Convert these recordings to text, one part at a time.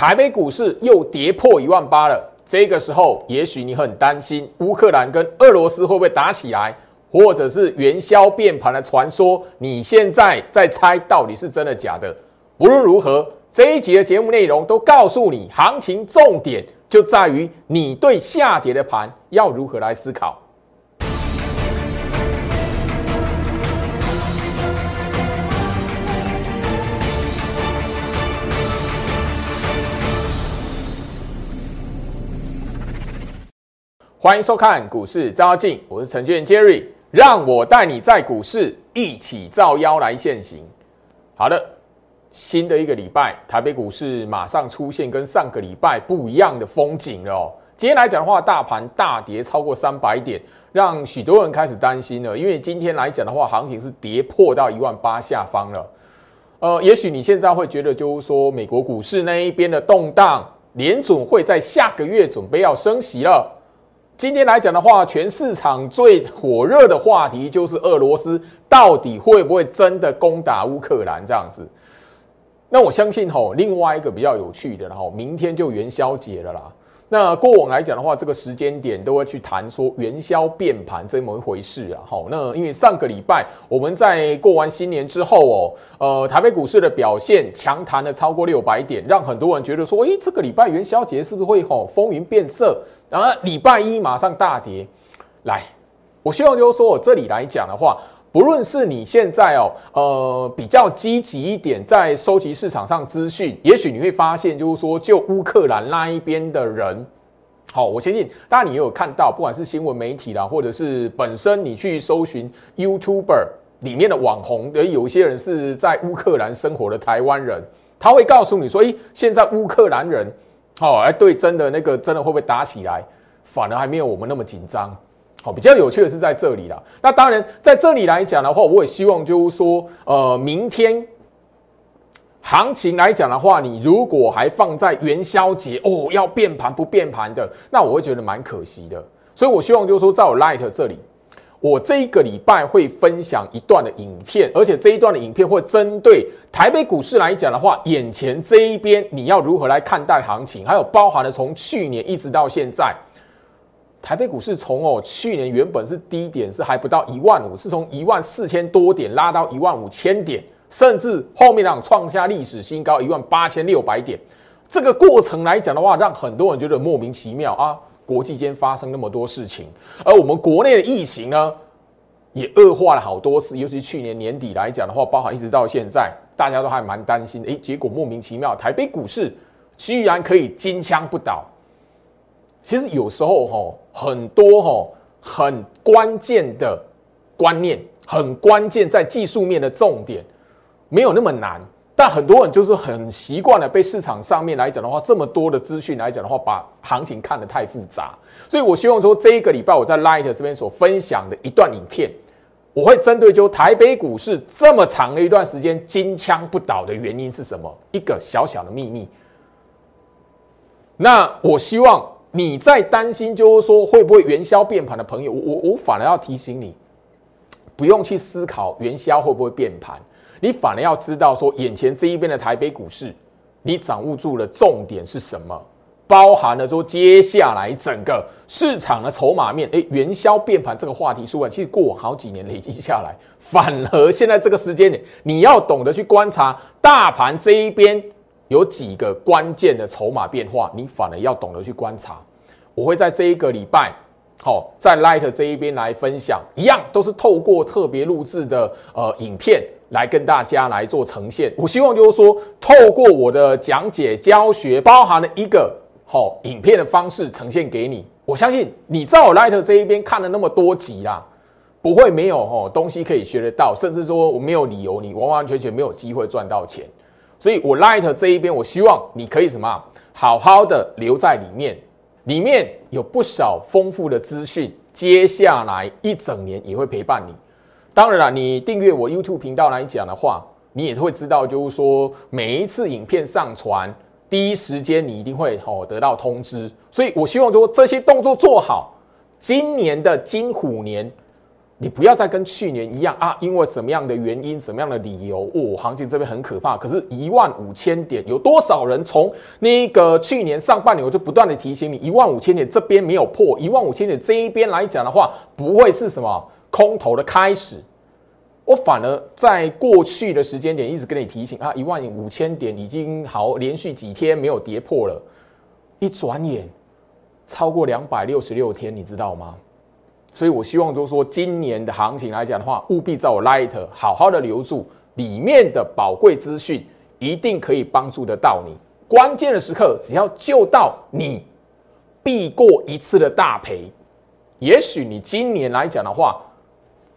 台北股市又跌破一万八了。这个时候，也许你很担心乌克兰跟俄罗斯会不会打起来，或者是元宵变盘的传说。你现在在猜到底是真的假的？无论如何，这一集的节目内容都告诉你，行情重点就在于你对下跌的盘要如何来思考。欢迎收看股市招妖，我是程序员 Jerry，让我带你在股市一起照妖来现行。好的，新的一个礼拜，台北股市马上出现跟上个礼拜不一样的风景了。今天来讲的话，大盘大跌超过三百点，让许多人开始担心了，因为今天来讲的话，行情是跌破到一万八下方了。呃，也许你现在会觉得，就是说美国股市那一边的动荡，联准会在下个月准备要升息了。今天来讲的话，全市场最火热的话题就是俄罗斯到底会不会真的攻打乌克兰这样子？那我相信吼，另外一个比较有趣的，然后明天就元宵节了啦。那过往来讲的话，这个时间点都会去谈说元宵变盘这么一回事啊。好，那因为上个礼拜我们在过完新年之后哦，呃，台北股市的表现强弹了超过六百点，让很多人觉得说，诶，这个礼拜元宵节是不是会吼风云变色？然后礼拜一马上大跌。来，我希望就是说我这里来讲的话。不论是你现在哦，呃，比较积极一点，在收集市场上资讯，也许你会发现，就是说，就乌克兰那一边的人，好，我相信，当然你也有看到，不管是新闻媒体啦，或者是本身你去搜寻 YouTuber 里面的网红，而有一些人是在乌克兰生活的台湾人，他会告诉你说，诶，现在乌克兰人，好，哎，对，真的那个真的会不会打起来，反而还没有我们那么紧张。好，比较有趣的是在这里啦。那当然，在这里来讲的话，我也希望就是说，呃，明天行情来讲的话，你如果还放在元宵节哦，要变盘不变盘的，那我会觉得蛮可惜的。所以我希望就是说，在我 Light 这里，我这一个礼拜会分享一段的影片，而且这一段的影片会针对台北股市来讲的话，眼前这一边你要如何来看待行情，还有包含了从去年一直到现在。台北股市从哦去年原本是低点是还不到一万五，是从一万四千多点拉到一万五千点，甚至后面让创下历史新高一万八千六百点。这个过程来讲的话，让很多人觉得莫名其妙啊！国际间发生那么多事情，而我们国内的疫情呢，也恶化了好多次。尤其去年年底来讲的话，包含一直到现在，大家都还蛮担心。诶，结果莫名其妙，台北股市居然可以金枪不倒。其实有时候哈，很多哈很关键的观念，很关键在技术面的重点，没有那么难。但很多人就是很习惯了被市场上面来讲的话，这么多的资讯来讲的话，把行情看得太复杂。所以我希望说，这一个礼拜我在 Light 这边所分享的一段影片，我会针对就台北股市这么长的一段时间金枪不倒的原因是什么？一个小小的秘密。那我希望。你在担心，就是说会不会元宵变盘的朋友，我我我反而要提醒你，不用去思考元宵会不会变盘，你反而要知道说，眼前这一边的台北股市，你掌握住了重点是什么，包含了说接下来整个市场的筹码面，诶，元宵变盘这个话题数量，其实过往好几年累积下来，反而现在这个时间点，你要懂得去观察大盘这一边。有几个关键的筹码变化，你反而要懂得去观察。我会在这一个礼拜，好，在 Light 这一边来分享，一样都是透过特别录制的呃影片来跟大家来做呈现。我希望就是说，透过我的讲解教学，包含了一个好影片的方式呈现给你。我相信你在我 Light 这一边看了那么多集啦，不会没有哦东西可以学得到，甚至说我没有理由你完完全全没有机会赚到钱。所以，我 Light 这一边，我希望你可以什么，好好的留在里面，里面有不少丰富的资讯，接下来一整年也会陪伴你。当然了，你订阅我 YouTube 频道来讲的话，你也会知道，就是说每一次影片上传，第一时间你一定会哦得到通知。所以我希望说这些动作做好，今年的金虎年，你不要再跟去年一样啊，因为什么样的原因、什么样的理由，哦，行情这边很可怕。可是，一万五千点，有多少人从那个去年上半年我就不断的提醒你，一万五千点这边没有破，一万五千点这一边来讲的话，不会是什么空头的开始。我反而在过去的时间点一直跟你提醒啊，一万五千点已经好连续几天没有跌破了，一转眼超过两百六十六天，你知道吗？所以，我希望就是说，今年的行情来讲的话，务必在我 Light 好好的留住里面的宝贵资讯，一定可以帮助得到你。关键的时刻，只要救到你，避过一次的大赔。也许你今年来讲的话，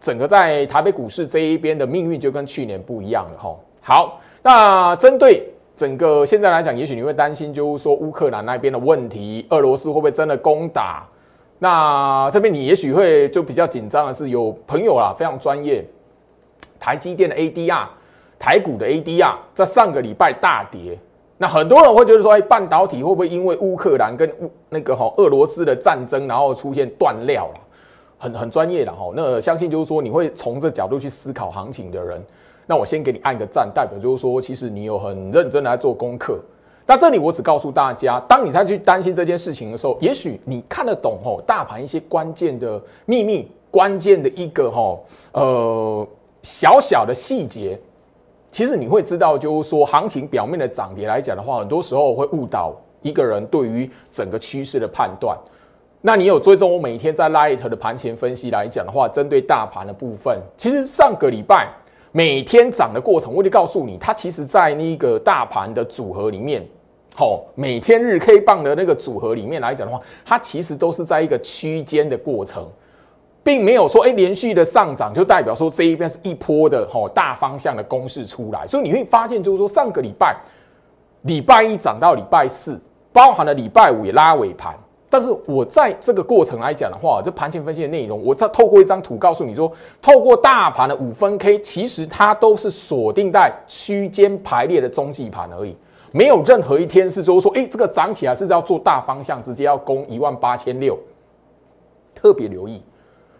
整个在台北股市这一边的命运就跟去年不一样了哈。好，那针对整个现在来讲，也许你会担心，就是说乌克兰那边的问题，俄罗斯会不会真的攻打？那这边你也许会就比较紧张的是，有朋友啊非常专业，台积电的 ADR，台股的 ADR 在上个礼拜大跌，那很多人会觉得说，哎，半导体会不会因为乌克兰跟乌那个哈俄罗斯的战争，然后出现断料了？很很专业的哈，那相信就是说你会从这角度去思考行情的人，那我先给你按个赞，代表就是说其实你有很认真来做功课。那这里我只告诉大家，当你再去担心这件事情的时候，也许你看得懂吼大盘一些关键的秘密，关键的一个吼呃小小的细节，其实你会知道，就是说行情表面的涨跌来讲的话，很多时候会误导一个人对于整个趋势的判断。那你有追踪我每天在 Light 的盘前分析来讲的话，针对大盘的部分，其实上个礼拜。每天涨的过程，我就告诉你，它其实在那个大盘的组合里面，好，每天日 K 棒的那个组合里面来讲的话，它其实都是在一个区间的过程，并没有说，哎，连续的上涨就代表说这一边是一波的吼大方向的公式出来。所以你会发现，就是说上个礼拜，礼拜一涨到礼拜四，包含了礼拜五也拉尾盘。但是我在这个过程来讲的话，这盘前分析的内容，我再透过一张图告诉你说，透过大盘的五分 K，其实它都是锁定在区间排列的中继盘而已，没有任何一天是就是说，哎，这个涨起来是要做大方向，直接要攻一万八千六，特别留意。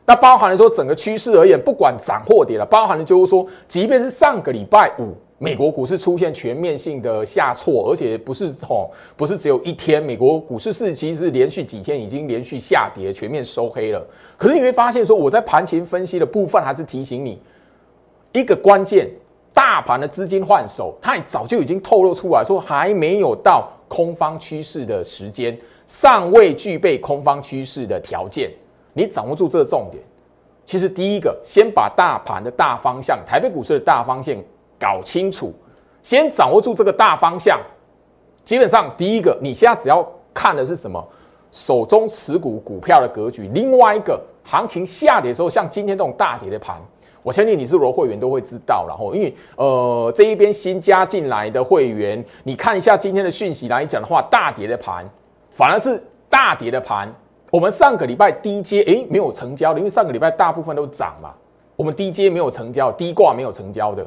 那包含了说整个趋势而言，不管涨或跌了，包含了就是说，即便是上个礼拜五。美国股市出现全面性的下挫，而且不是吼，不是只有一天。美国股市是其实连续几天已经连续下跌，全面收黑了。可是你会发现说，我在盘前分析的部分还是提醒你一个关键：大盘的资金换手，它早就已经透露出来说，还没有到空方趋势的时间，尚未具备空方趋势的条件。你掌握住这个重点，其实第一个，先把大盘的大方向，台北股市的大方向。搞清楚，先掌握住这个大方向。基本上，第一个，你现在只要看的是什么？手中持股股票的格局。另外一个，行情下跌的时候，像今天这种大跌的盘，我相信你是罗会员都会知道。然后，因为呃，这一边新加进来的会员，你看一下今天的讯息来讲的话，大跌的盘反而是大跌的盘。我们上个礼拜低阶诶没有成交的，因为上个礼拜大部分都涨嘛。我们低阶没有成交，低挂没有成交的。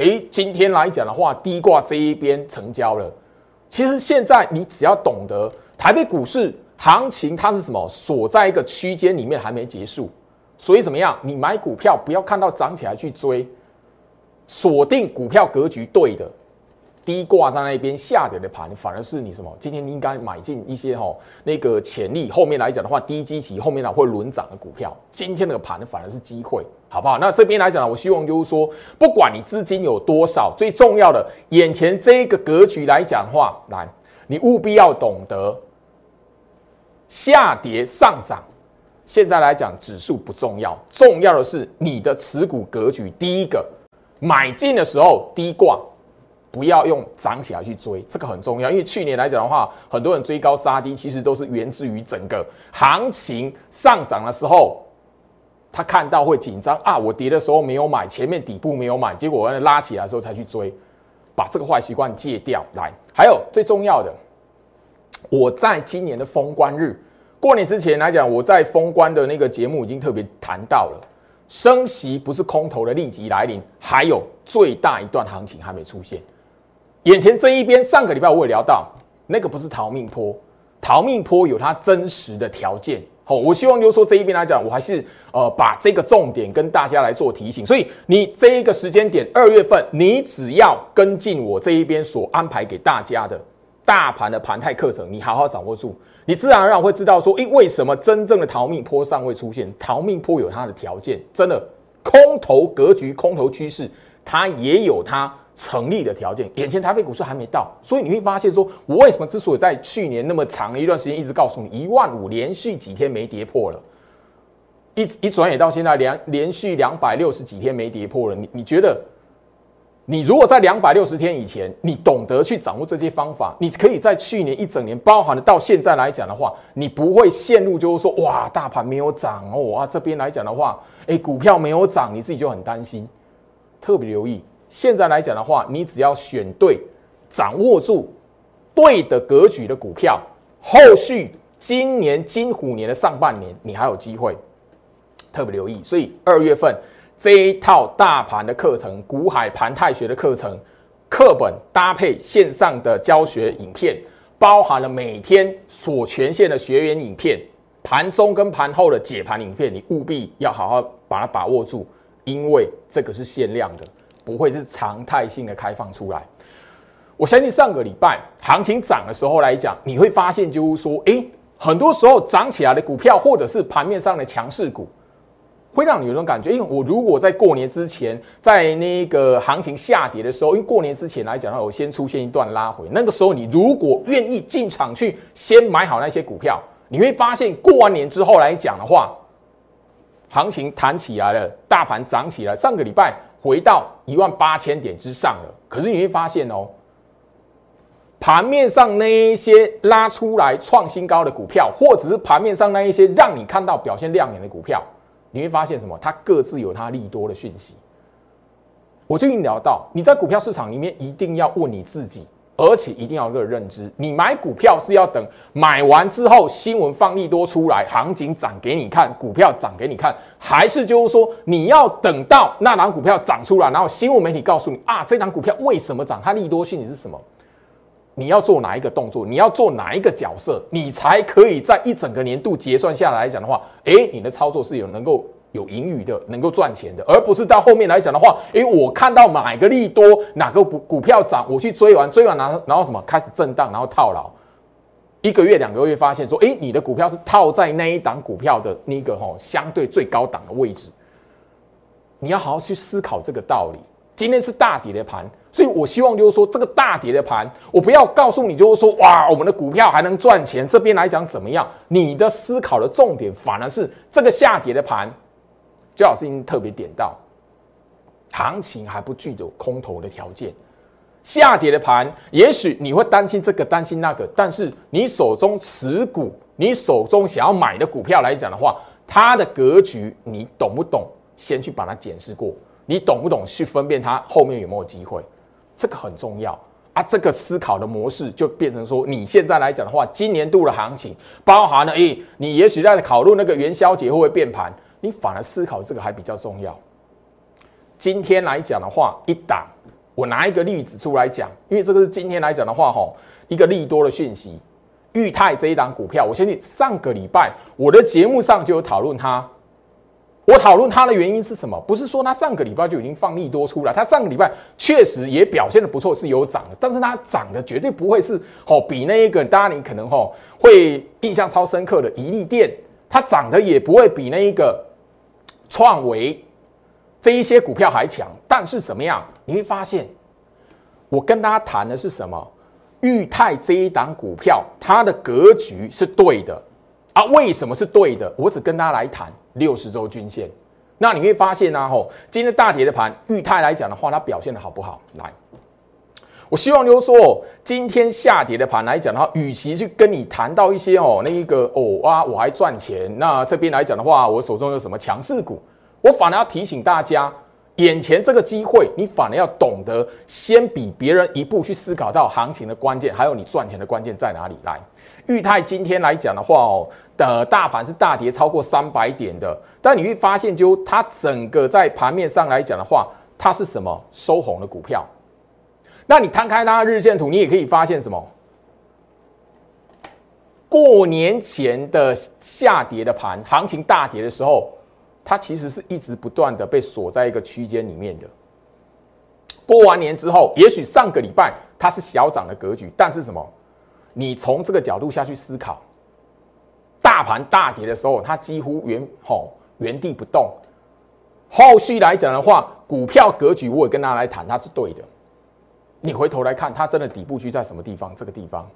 哎，今天来讲的话，低挂这一边成交了。其实现在你只要懂得台北股市行情，它是什么锁在一个区间里面还没结束，所以怎么样？你买股票不要看到涨起来去追，锁定股票格局对的。低挂在那边下跌的盘，反而是你什么？今天你应该买进一些哈那个潜力，后面来讲的话，低基期后面呢会轮涨的股票。今天那个盘反而是机会，好不好？那这边来讲呢，我希望就是说，不管你资金有多少，最重要的眼前这一个格局来讲话，来，你务必要懂得下跌上涨。现在来讲，指数不重要，重要的是你的持股格局。第一个，买进的时候低挂。不要用涨起来去追，这个很重要。因为去年来讲的话，很多人追高杀低，其实都是源自于整个行情上涨的时候，他看到会紧张啊。我跌的时候没有买，前面底部没有买，结果我拉起来的时候才去追，把这个坏习惯戒掉。来，还有最重要的，我在今年的封关日过年之前来讲，我在封关的那个节目已经特别谈到了，升息不是空头的立即来临，还有最大一段行情还没出现。眼前这一边，上个礼拜我也聊到，那个不是逃命坡，逃命坡有它真实的条件。我希望就是说这一边来讲，我还是呃把这个重点跟大家来做提醒。所以你这一个时间点，二月份，你只要跟进我这一边所安排给大家的大盘的盘态课程，你好好掌握住，你自然而然会知道说，诶，为什么真正的逃命坡尚未出现？逃命坡有它的条件，真的空头格局、空头趋势，它也有它。成立的条件，眼前台北股市还没到，所以你会发现，说我为什么之所以在去年那么长一段时间一直告诉你一万五连续几天没跌破了，一一转眼到现在连连续两百六十几天没跌破了，你你觉得，你如果在两百六十天以前，你懂得去掌握这些方法，你可以在去年一整年，包含了到现在来讲的话，你不会陷入就是说哇大盘没有涨哦啊这边来讲的话，哎股票没有涨，你自己就很担心，特别留意。现在来讲的话，你只要选对、掌握住对的格局的股票，后续今年金虎年的上半年，你还有机会。特别留意，所以二月份这一套大盘的课程、股海盘泰学的课程课本搭配线上的教学影片，包含了每天所权限的学员影片、盘中跟盘后的解盘影片，你务必要好好把它把握住，因为这个是限量的。不会是常态性的开放出来。我相信上个礼拜行情涨的时候来讲，你会发现就是说，诶，很多时候涨起来的股票，或者是盘面上的强势股，会让你有种感觉。因为我如果在过年之前，在那个行情下跌的时候，因为过年之前来讲的话，我先出现一段拉回，那个时候你如果愿意进场去先买好那些股票，你会发现过完年之后来讲的话，行情弹起来了，大盘涨起来，上个礼拜。回到一万八千点之上了，可是你会发现哦，盘面上那一些拉出来创新高的股票，或者是盘面上那一些让你看到表现亮眼的股票，你会发现什么？它各自有它利多的讯息。我最近聊到，你在股票市场里面一定要问你自己。而且一定要有个认知，你买股票是要等买完之后新闻放利多出来，行情涨给你看，股票涨给你看，还是就是说你要等到那档股票涨出来，然后新闻媒体告诉你啊，这档股票为什么涨？它利多讯息是什么？你要做哪一个动作？你要做哪一个角色？你才可以在一整个年度结算下来讲的话，诶，你的操作是有能够。有盈余的，能够赚钱的，而不是到后面来讲的话，诶，我看到哪个利多，哪个股股票涨，我去追完，追完然后然后什么开始震荡，然后套牢，一个月两个月发现说，诶，你的股票是套在那一档股票的那个吼相对最高档的位置，你要好好去思考这个道理。今天是大跌的盘，所以我希望就是说，这个大跌的盘，我不要告诉你就是说，哇，我们的股票还能赚钱，这边来讲怎么样？你的思考的重点反而是这个下跌的盘。最好是已经特别点到，行情还不具有空头的条件，下跌的盘，也许你会担心这个担心那个，但是你手中持股，你手中想要买的股票来讲的话，它的格局你懂不懂？先去把它检视过，你懂不懂去分辨它后面有没有机会？这个很重要啊！这个思考的模式就变成说，你现在来讲的话，今年度的行情包含了，诶，你也许在考虑那个元宵节会不会变盘？你反而思考这个还比较重要。今天来讲的话，一档，我拿一个例子出来讲，因为这个是今天来讲的话，吼，一个利多的讯息。裕泰这一档股票，我相信上个礼拜我的节目上就有讨论它。我讨论它的原因是什么？不是说它上个礼拜就已经放利多出来，它上个礼拜确实也表现的不错，是有涨的，但是它涨的绝对不会是哦，比那一个大家你可能哈会印象超深刻的一利店，它涨的也不会比那一个。创维这一些股票还强，但是怎么样？你会发现，我跟大家谈的是什么？裕泰这一档股票，它的格局是对的啊？为什么是对的？我只跟大家来谈六十周均线。那你会发现呢？吼，今天大跌的盘，裕泰来讲的话，它表现的好不好？来，我希望就是说，今天下跌的盘来讲的话，与其去跟你谈到一些哦，那一个哦啊，我还赚钱，那这边来讲的话，我手中有什么强势股？我反而要提醒大家，眼前这个机会，你反而要懂得先比别人一步去思考到行情的关键，还有你赚钱的关键在哪里。来，裕泰今天来讲的话哦，的大盘是大跌超过三百点的，但你会发现，就它整个在盘面上来讲的话，它是什么收红的股票？那你摊开它的日线图，你也可以发现什么？过年前的下跌的盘，行情大跌的时候，它其实是一直不断的被锁在一个区间里面的。过完年之后，也许上个礼拜它是小涨的格局，但是什么？你从这个角度下去思考，大盘大跌的时候，它几乎原吼原地不动。后续来讲的话，股票格局我也跟大家来谈，它是对的。你回头来看，它真的底部区在什么地方？这个地方。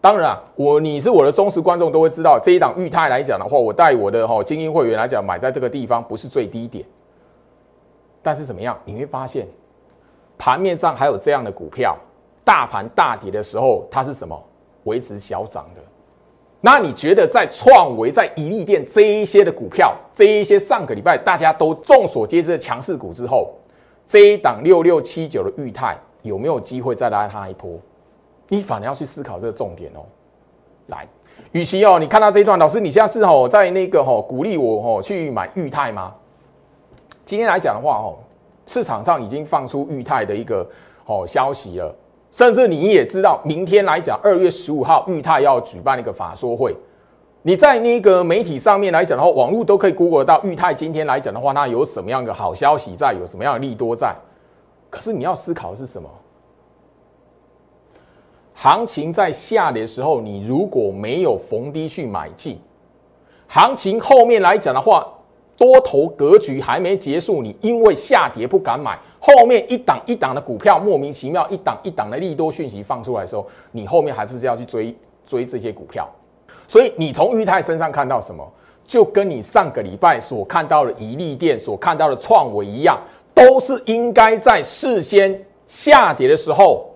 当然啊，我你是我的忠实观众，都会知道这一档裕泰来讲的话，我带我的哈精英会员来讲，买在这个地方不是最低点。但是怎么样？你会发现盘面上还有这样的股票，大盘大跌的时候，它是什么维持小涨的？那你觉得在创维、在宜利店这一些的股票，这一些上个礼拜大家都众所皆知的强势股之后，这一档六六七九的裕泰有没有机会再拉它一波？你反而要去思考这个重点哦。来，与其哦，你看到这一段，老师，你现在是哦在那个哦鼓励我哦去买裕泰吗？今天来讲的话哦，市场上已经放出裕泰的一个哦消息了。甚至你也知道，明天来讲，二月十五号，裕泰要举办一个法说会。你在那个媒体上面来讲的话，网络都可以 Google 到裕泰。今天来讲的话，那有什么样的好消息在？有什么样的利多在？可是你要思考的是什么？行情在下跌的时候，你如果没有逢低去买进，行情后面来讲的话。多头格局还没结束，你因为下跌不敢买，后面一档一档的股票莫名其妙一档一档的利多讯息放出来的时候，你后面还不是要去追追这些股票？所以你从裕泰身上看到什么，就跟你上个礼拜所看到的宜利电所看到的创维一样，都是应该在事先下跌的时候。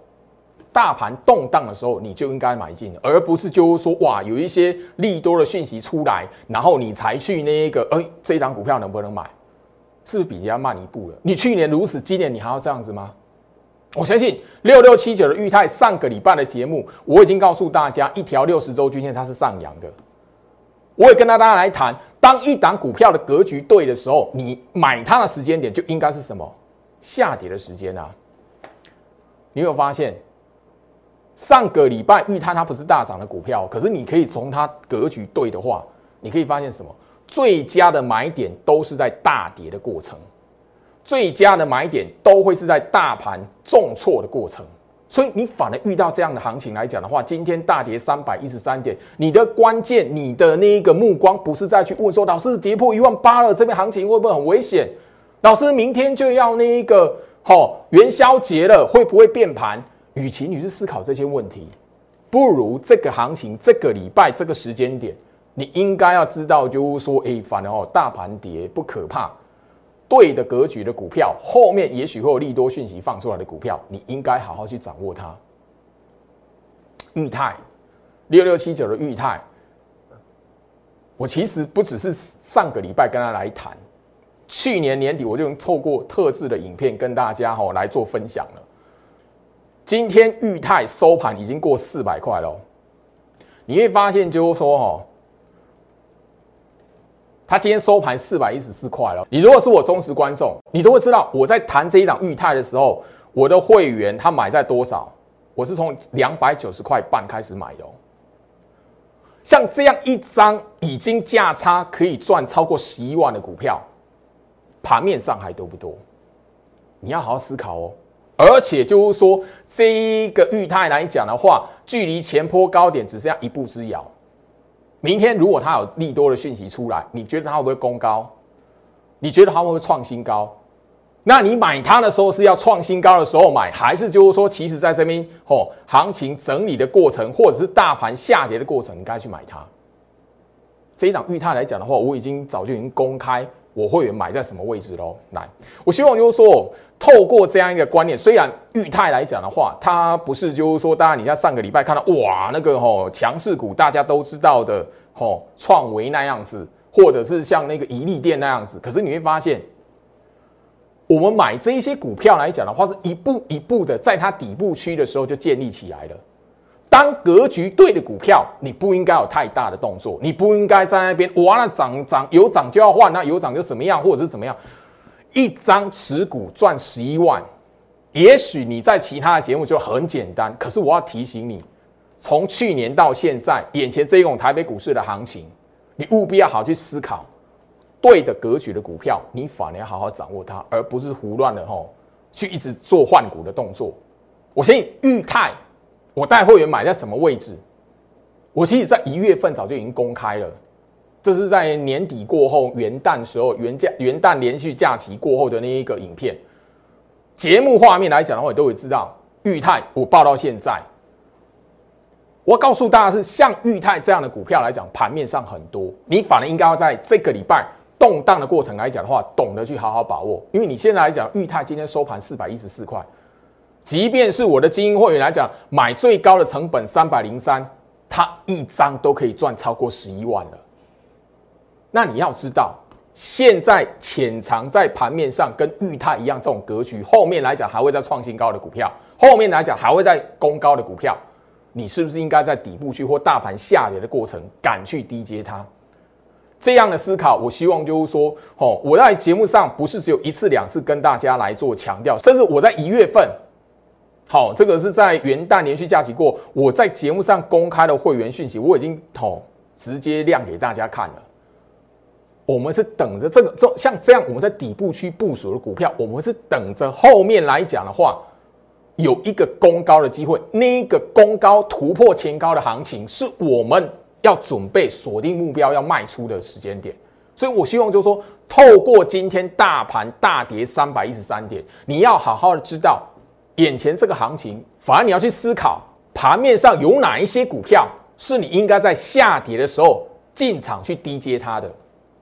大盘动荡的时候，你就应该买进，而不是就是说哇，有一些利多的讯息出来，然后你才去那个，哎，这张股票能不能买？是不是比人家慢一步了？你去年如此，今年你还要这样子吗？我相信六六七九的裕泰上个礼拜的节目，我已经告诉大家，一条六十周均线它是上扬的。我也跟大家来谈，当一档股票的格局对的时候，你买它的时间点就应该是什么？下跌的时间啊！你有发现？上个礼拜，裕泰它不是大涨的股票，可是你可以从它格局对的话，你可以发现什么？最佳的买点都是在大跌的过程，最佳的买点都会是在大盘重挫的过程。所以你反而遇到这样的行情来讲的话，今天大跌三百一十三点，你的关键，你的那一个目光不是再去问说，老师跌破一万八了，这边行情会不会很危险？老师明天就要那一个好元宵节了，会不会变盘？与其你是思考这些问题，不如这个行情这个礼拜这个时间点，你应该要知道，就是说，哎，反而哦，大盘跌不可怕，对的格局的股票，后面也许会有利多讯息放出来的股票，你应该好好去掌握它。裕泰六六七九的裕泰，我其实不只是上个礼拜跟他来谈，去年年底我就透过特制的影片跟大家哈来做分享了。今天裕泰收盘已经过四百块了，你会发现就是说，哈，它今天收盘四百一十四块了。你如果是我忠实观众，你都会知道我在谈这一档裕泰的时候，我的会员他买在多少？我是从两百九十块半开始买的。像这样一张已经价差可以赚超过十一万的股票，盘面上还多不多？你要好好思考哦。而且就是说，这一个裕泰来讲的话，距离前坡高点只剩下一步之遥。明天如果它有利多的讯息出来，你觉得它会不会攻高？你觉得它会不会创新高？那你买它的时候是要创新高的时候买，还是就是说，其实在这边哦，行情整理的过程，或者是大盘下跌的过程，你该去买它？这一档裕泰来讲的话，我已经早就已经公开。我会员买在什么位置喽？来，我希望就是说，透过这样一个观念，虽然裕泰来讲的话，它不是就是说，大家你像上个礼拜看到哇，那个吼强势股，大家都知道的吼创维那样子，或者是像那个宜利店那样子，可是你会发现，我们买这一些股票来讲的话，是一步一步的，在它底部区的时候就建立起来了。当格局对的股票，你不应该有太大的动作，你不应该在那边哇，那涨涨有涨就要换，那有涨就怎么样，或者是怎么样？一张持股赚十一万，也许你在其他的节目就很简单，可是我要提醒你，从去年到现在，眼前这一种台北股市的行情，你务必要好去思考，对的格局的股票，你反而要好好掌握它，而不是胡乱的吼去一直做换股的动作。我相信裕泰，我带会员买在什么位置？我其实在一月份早就已经公开了，这是在年底过后元旦时候元假元旦连续假期过后的那一个影片。节目画面来讲的话，你都会知道，裕泰我报到现在。我告诉大家，是像裕泰这样的股票来讲，盘面上很多，你反而应该要在这个礼拜动荡的过程来讲的话，懂得去好好把握。因为你现在来讲，裕泰今天收盘四百一十四块，即便是我的精英会员来讲，买最高的成本三百零三，它一张都可以赚超过十一万了。那你要知道，现在潜藏在盘面上跟裕泰一样这种格局，后面来讲还会再创新高的股票，后面来讲还会再攻高的股票。你是不是应该在底部区或大盘下跌的过程，敢去低接它？这样的思考，我希望就是说，哦，我在节目上不是只有一次两次跟大家来做强调，甚至我在一月份，好，这个是在元旦连续假期过，我在节目上公开的会员讯息，我已经哦直接亮给大家看了。我们是等着这个这像这样，我们在底部区部署的股票，我们是等着后面来讲的话。有一个攻高的机会，那个攻高突破前高的行情，是我们要准备锁定目标要卖出的时间点。所以我希望就是说，透过今天大盘大跌三百一十三点，你要好好的知道眼前这个行情，反而你要去思考盘面上有哪一些股票是你应该在下跌的时候进场去低接它的。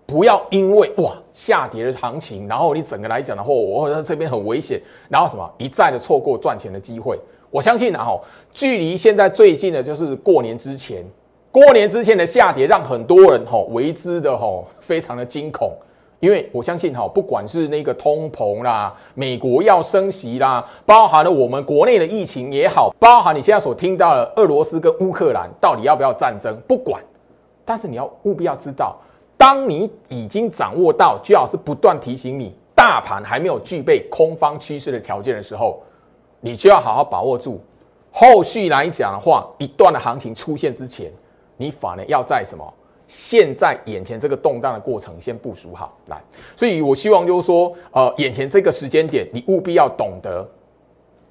不要因为哇下跌的行情，然后你整个来讲的话，我在这边很危险，然后什么一再的错过赚钱的机会。我相信然后距离现在最近的就是过年之前，过年之前的下跌让很多人哈为之的哈非常的惊恐，因为我相信哈不管是那个通膨啦，美国要升息啦，包含了我们国内的疫情也好，包含你现在所听到的俄罗斯跟乌克兰到底要不要战争，不管，但是你要务必要知道。当你已经掌握到，最好是不断提醒你，大盘还没有具备空方趋势的条件的时候，你就要好好把握住。后续来讲的话，一段的行情出现之前，你反而要在什么？现在眼前这个动荡的过程先部署好来。所以我希望就是说，呃，眼前这个时间点，你务必要懂得，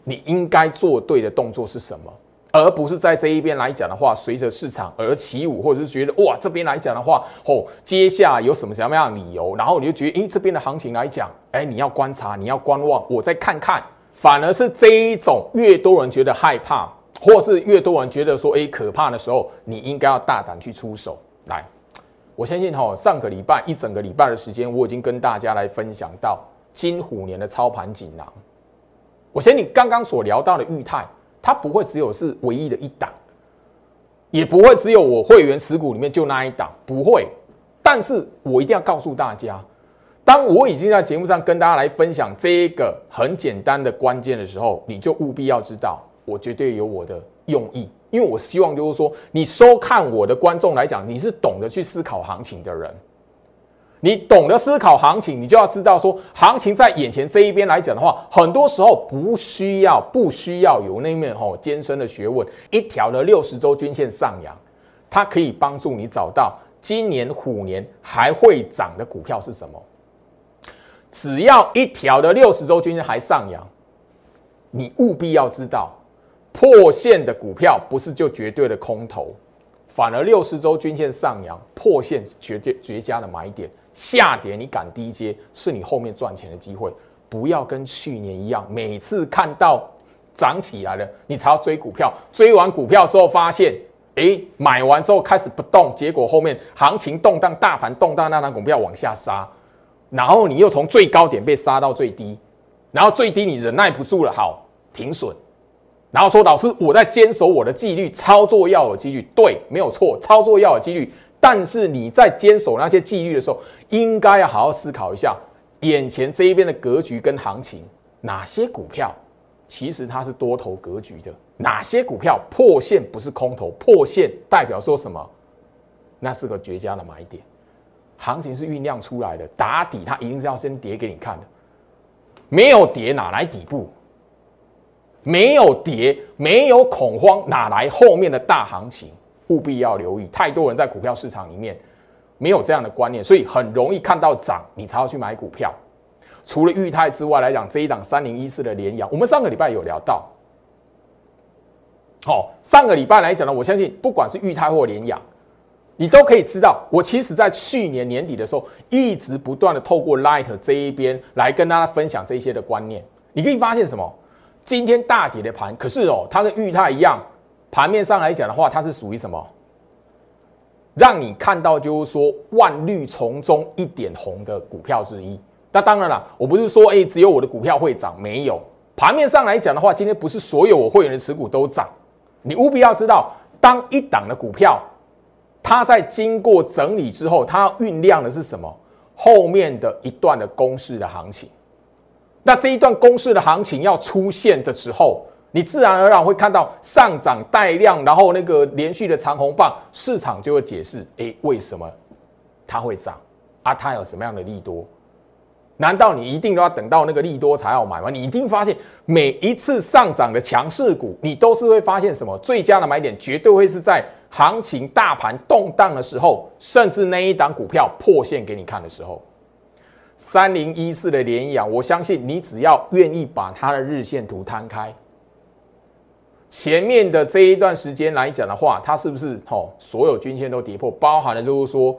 你应该做对的动作是什么。而不是在这一边来讲的话，随着市场而起舞，或者是觉得哇，这边来讲的话，哦，接下来有什么什么样的理由，然后你就觉得，诶，这边的行情来讲，哎，你要观察，你要观望，我再看看。反而是这一种越多人觉得害怕，或是越多人觉得说，哎，可怕的时候，你应该要大胆去出手。来，我相信哈，上个礼拜一整个礼拜的时间，我已经跟大家来分享到金虎年的操盘锦囊。我相信你刚刚所聊到的裕泰。它不会只有是唯一的一档，也不会只有我会员持股里面就那一档，不会。但是我一定要告诉大家，当我已经在节目上跟大家来分享这一个很简单的关键的时候，你就务必要知道，我绝对有我的用意，因为我希望就是说，你收看我的观众来讲，你是懂得去思考行情的人。你懂得思考行情，你就要知道说，行情在眼前这一边来讲的话，很多时候不需要不需要有那面吼艰深的学问，一条的六十周均线上扬，它可以帮助你找到今年虎年还会涨的股票是什么。只要一条的六十周均线还上扬，你务必要知道，破线的股票不是就绝对的空头，反而六十周均线上扬破线是绝对绝佳的买点。下跌你敢低接，是你后面赚钱的机会。不要跟去年一样，每次看到涨起来了，你才要追股票。追完股票之后，发现，哎，买完之后开始不动，结果后面行情动荡，大盘动荡，那张股票往下杀，然后你又从最高点被杀到最低，然后最低你忍耐不住了，好停损，然后说老师，我在坚守我的纪律，操作要有纪律，对，没有错，操作要有纪律。但是你在坚守那些纪律的时候，应该要好好思考一下，眼前这一边的格局跟行情，哪些股票其实它是多头格局的，哪些股票破线不是空头，破线代表说什么？那是个绝佳的买点，行情是酝酿出来的，打底它一定是要先跌给你看的，没有跌哪来底部？没有跌，没有恐慌，哪来后面的大行情？务必要留意，太多人在股票市场里面没有这样的观念，所以很容易看到涨，你才要去买股票。除了裕泰之外来讲，这一档三零一四的联阳，我们上个礼拜有聊到。好，上个礼拜来讲呢，我相信不管是裕泰或联阳，你都可以知道，我其实在去年年底的时候，一直不断的透过 Light 这一边来跟大家分享这些的观念。你可以发现什么？今天大跌的盘，可是哦，它跟裕泰一样，盘面上来讲的话，它是属于什么？让你看到就是说万绿丛中一点红的股票之一。那当然了，我不是说哎，只有我的股票会涨，没有。盘面上来讲的话，今天不是所有我会员的持股都涨。你务必要知道，当一档的股票，它在经过整理之后，它要酝酿的是什么？后面的一段的公式的行情。那这一段公式的行情要出现的时候，你自然而然会看到上涨带量，然后那个连续的长红棒，市场就会解释：哎，为什么它会涨？啊，它有什么样的利多？难道你一定都要等到那个利多才要买吗？你一定发现每一次上涨的强势股，你都是会发现什么？最佳的买点绝对会是在行情大盘动荡的时候，甚至那一档股票破线给你看的时候。三零一四的联阳，我相信你只要愿意把它的日线图摊开，前面的这一段时间来讲的话，它是不是哦？所有均线都跌破，包含了就是说。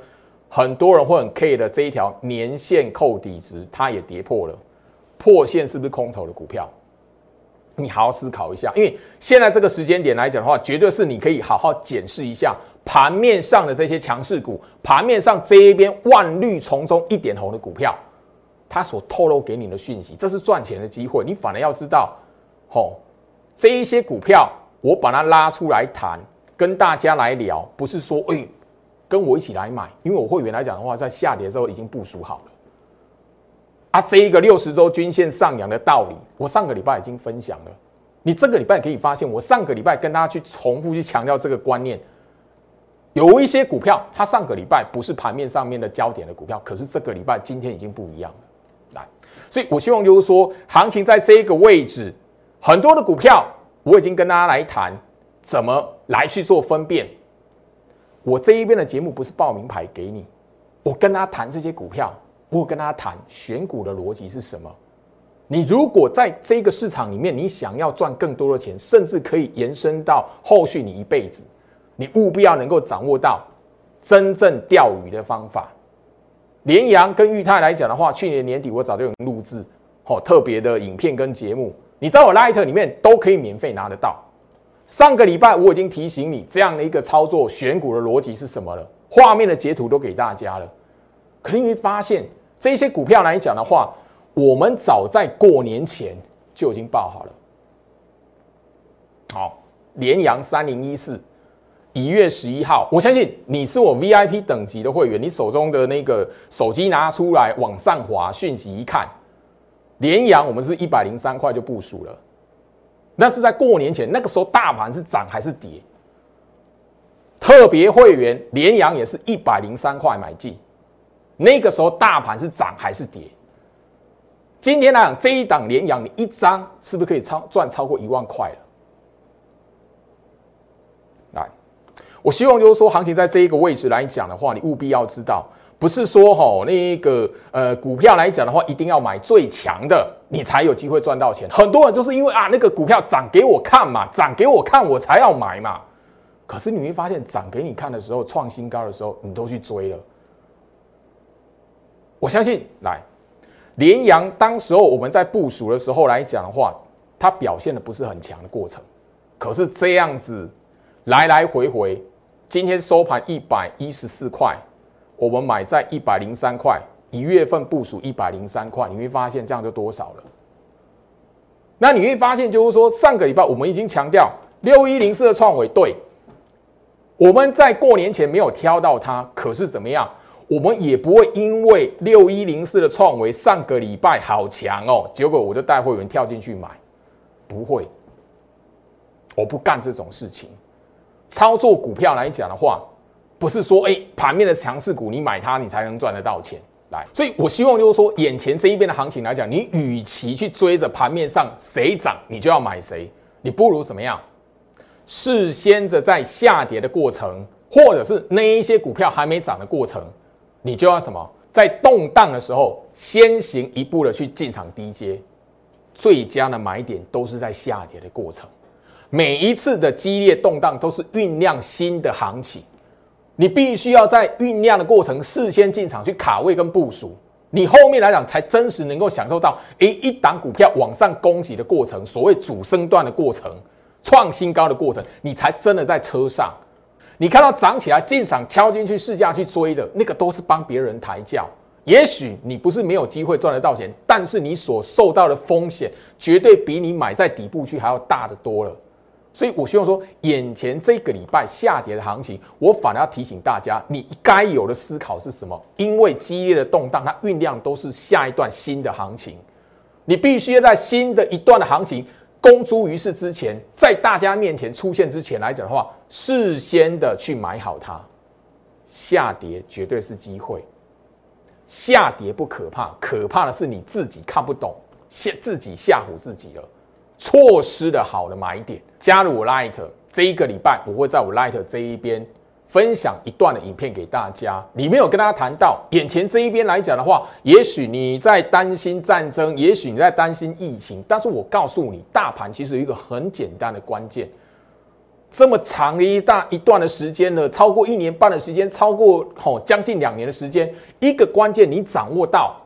很多人会很 K 的这一条年线扣底值，它也跌破了，破线是不是空头的股票？你好好思考一下，因为现在这个时间点来讲的话，绝对是你可以好好检视一下盘面上的这些强势股，盘面上这一边万绿丛中一点红的股票，他所透露给你的讯息，这是赚钱的机会。你反而要知道，吼，这一些股票我把它拉出来谈，跟大家来聊，不是说哎。跟我一起来买，因为我会员来讲的话，在下跌的时候已经部署好了。啊，这一个六十周均线上扬的道理，我上个礼拜已经分享了。你这个礼拜可以发现，我上个礼拜跟大家去重复去强调这个观念。有一些股票，它上个礼拜不是盘面上面的焦点的股票，可是这个礼拜今天已经不一样了。来，所以我希望就是说，行情在这个位置，很多的股票我已经跟大家来谈，怎么来去做分辨。我这一边的节目不是报名牌给你，我跟他谈这些股票，我跟他谈选股的逻辑是什么。你如果在这个市场里面，你想要赚更多的钱，甚至可以延伸到后续你一辈子，你务必要能够掌握到真正钓鱼的方法。联阳跟裕泰来讲的话，去年年底我早就有录制哦特别的影片跟节目，你在我 Light 里面都可以免费拿得到。上个礼拜我已经提醒你这样的一个操作选股的逻辑是什么了，画面的截图都给大家了。可你会发现这些股票来讲的话，我们早在过年前就已经报好了。好，联阳三零一四，一月十一号，我相信你是我 VIP 等级的会员，你手中的那个手机拿出来往上滑，讯息一看，连阳我们是一百零三块就部署了。那是在过年前，那个时候大盘是涨还是跌？特别会员连阳也是一百零三块买进，那个时候大盘是涨还是跌？今天来讲这一档连阳，你一张是不是可以超赚超过一万块了？来，我希望就是说，行情在这一个位置来讲的话，你务必要知道。不是说吼那个呃股票来讲的话，一定要买最强的，你才有机会赚到钱。很多人就是因为啊那个股票涨给我看嘛，涨给我看我才要买嘛。可是你会发现涨给你看的时候，创新高的时候，你都去追了。我相信来联阳当时候我们在部署的时候来讲的话，它表现的不是很强的过程。可是这样子来来回回，今天收盘一百一十四块。我们买在一百零三块，一月份部署一百零三块，你会发现这样就多少了？那你会发现，就是说上个礼拜我们已经强调六一零四的创维，对，我们在过年前没有挑到它，可是怎么样？我们也不会因为六一零四的创维上个礼拜好强哦，结果我就带会员跳进去买，不会，我不干这种事情。操作股票来讲的话。不是说哎，盘面的强势股你买它，你才能赚得到钱。来，所以我希望就是说，眼前这一边的行情来讲，你与其去追着盘面上谁涨，你就要买谁，你不如怎么样？事先着在下跌的过程，或者是那一些股票还没涨的过程，你就要什么？在动荡的时候，先行一步的去进场低阶，最佳的买点都是在下跌的过程。每一次的激烈动荡都是酝酿新的行情。你必须要在酝酿的过程事先进场去卡位跟部署，你后面来讲才真实能够享受到，诶，一档股票往上攻击的过程，所谓主升段的过程，创新高的过程，你才真的在车上。你看到涨起来进场敲进去试驾去追的那个，都是帮别人抬轿。也许你不是没有机会赚得到钱，但是你所受到的风险，绝对比你买在底部区还要大得多了。所以，我希望说，眼前这个礼拜下跌的行情，我反而要提醒大家，你该有的思考是什么？因为激烈的动荡，它酝酿都是下一段新的行情，你必须要在新的一段的行情公诸于世之前，在大家面前出现之前来讲的话，事先的去买好它。下跌绝对是机会，下跌不可怕，可怕的是你自己看不懂，吓自己吓唬自己了。错失的好的买点，加入我 Light 这一个礼拜，我会在我 Light 这一边分享一段的影片给大家。里面有跟大家谈到，眼前这一边来讲的话，也许你在担心战争，也许你在担心疫情，但是我告诉你，大盘其实有一个很简单的关键。这么长的一大一段的时间呢，超过一年半的时间，超过吼将近两年的时间，一个关键你掌握到。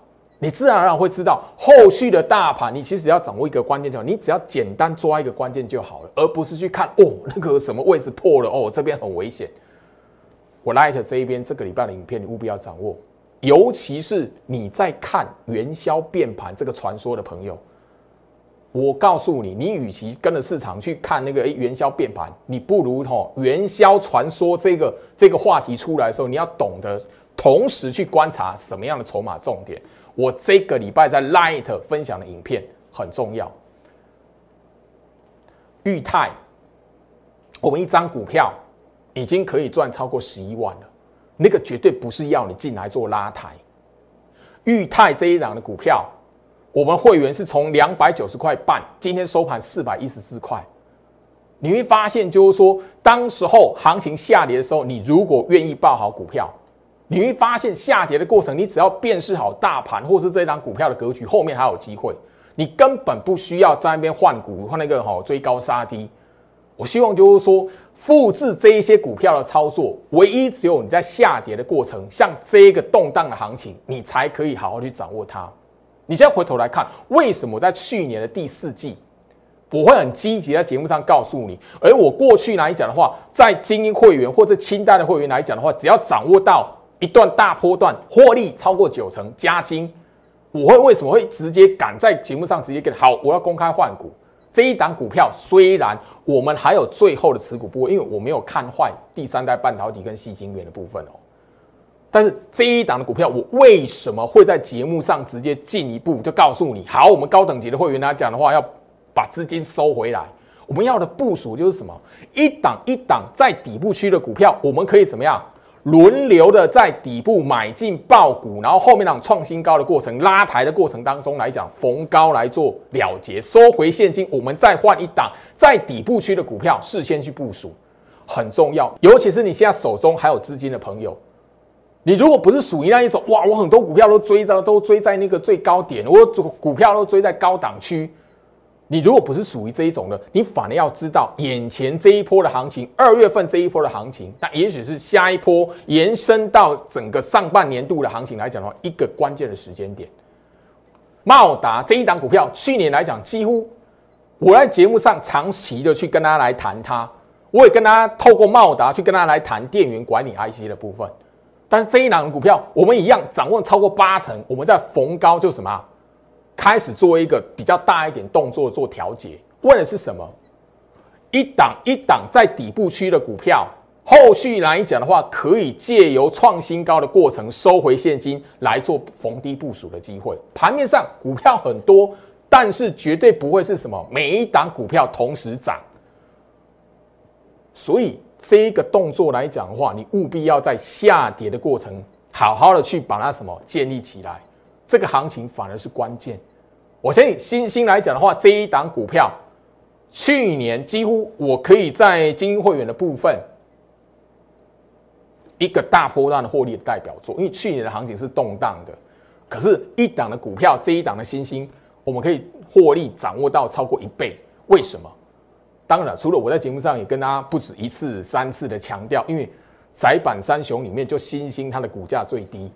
你自然而然会知道后续的大盘，你其实要掌握一个关键就，你只要简单抓一个关键就好了，而不是去看哦那个什么位置破了哦这边很危险。我 Light 这一边这个礼拜的影片你务必要掌握，尤其是你在看元宵变盘这个传说的朋友，我告诉你，你与其跟着市场去看那个元宵变盘，你不如吼元宵传说这个这个话题出来的时候，你要懂得同时去观察什么样的筹码重点。我这个礼拜在 Light 分享的影片很重要。裕泰，我们一张股票已经可以赚超过十一万了，那个绝对不是要你进来做拉抬。裕泰这一档的股票，我们会员是从两百九十块半，今天收盘四百一十四块。你会发现，就是说，当时候行情下跌的时候，你如果愿意报好股票。你会发现下跌的过程，你只要辨识好大盘或是这张股票的格局，后面还有机会。你根本不需要在那边换股换那个哈追高杀低。我希望就是说，复制这一些股票的操作，唯一只有你在下跌的过程，像这一个动荡的行情，你才可以好好去掌握它。你现在回头来看，为什么在去年的第四季，我会很积极在节目上告诉你，而我过去来讲的话，在精英会员或者清代的会员来讲的话，只要掌握到。一段大波段获利超过九成加金，我会为什么会直接赶在节目上直接给好？我要公开换股这一档股票，虽然我们还有最后的持股部位，因为我没有看坏第三代半导体跟细晶圆的部分哦。但是这一档的股票，我为什么会在节目上直接进一步就告诉你？好，我们高等级的会员来讲的话，要把资金收回来。我们要的部署就是什么？一档一档在底部区的股票，我们可以怎么样？轮流的在底部买进爆股，然后后面那种创新高的过程、拉抬的过程当中来讲，逢高来做了结，收回现金，我们再换一档在底部区的股票，事先去部署很重要。尤其是你现在手中还有资金的朋友，你如果不是属于那一种，哇，我很多股票都追着，都追在那个最高点，我股票都追在高档区。你如果不是属于这一种的，你反而要知道眼前这一波的行情，二月份这一波的行情，那也许是下一波延伸到整个上半年度的行情来讲的话，一个关键的时间点。茂达这一档股票，去年来讲，几乎我在节目上长期的去跟大家来谈它，我也跟大家透过茂达去跟大家来谈电源管理 IC 的部分。但是这一档股票，我们一样掌握超过八成，我们在逢高就什么？开始做一个比较大一点动作做调节，为的是什么？一档一档在底部区的股票，后续来讲的话，可以借由创新高的过程收回现金来做逢低部署的机会。盘面上股票很多，但是绝对不会是什么每一档股票同时涨。所以这一个动作来讲的话，你务必要在下跌的过程。好好的去把它什么建立起来，这个行情反而是关键。我相信新星来讲的话，这一档股票去年几乎我可以在精英会员的部分一个大波段的获利的代表作，因为去年的行情是动荡的，可是，一档的股票这一档的新兴，我们可以获利掌握到超过一倍。为什么？当然，除了我在节目上也跟大家不止一次、三次的强调，因为窄板三雄里面就新兴它的股价最低，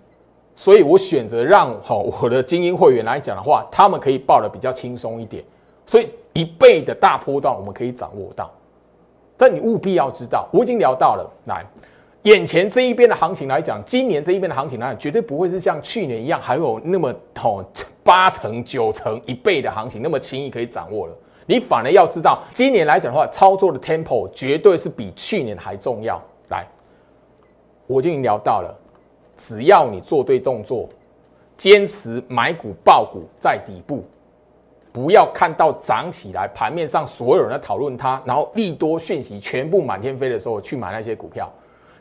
所以我选择让好我的精英会员来讲的话，他们可以报的比较轻松一点。所以一倍的大波段我们可以掌握到，但你务必要知道，我已经聊到了来。眼前这一边的行情来讲，今年这一边的行情来讲，绝对不会是像去年一样，还有那么哦八成、九成、一倍的行情那么轻易可以掌握了。你反而要知道，今年来讲的话，操作的 tempo 绝对是比去年还重要。来，我已经聊到了，只要你做对动作，坚持买股爆股在底部，不要看到涨起来，盘面上所有人在讨论它，然后利多讯息全部满天飞的时候去买那些股票。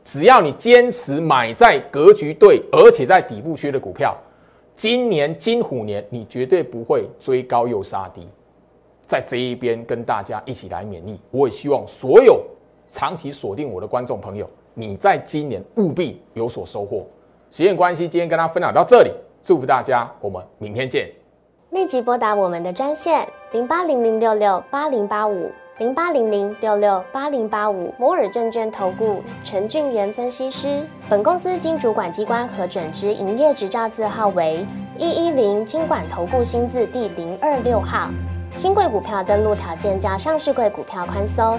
只要你坚持买在格局对，而且在底部区的股票，今年金虎年你绝对不会追高又杀低。在这一边跟大家一起来勉励，我也希望所有长期锁定我的观众朋友，你在今年务必有所收获。时间关系，今天跟大家分享到这里，祝福大家，我们明天见。立即拨打我们的专线零八零零六六八零八五。零八零零六六八零八五摩尔证券投顾陈俊言分析师，本公司经主管机关核准之营业执照字号为一一零金管投顾新字第零二六号。新贵股票登录条件较上市贵股票宽松，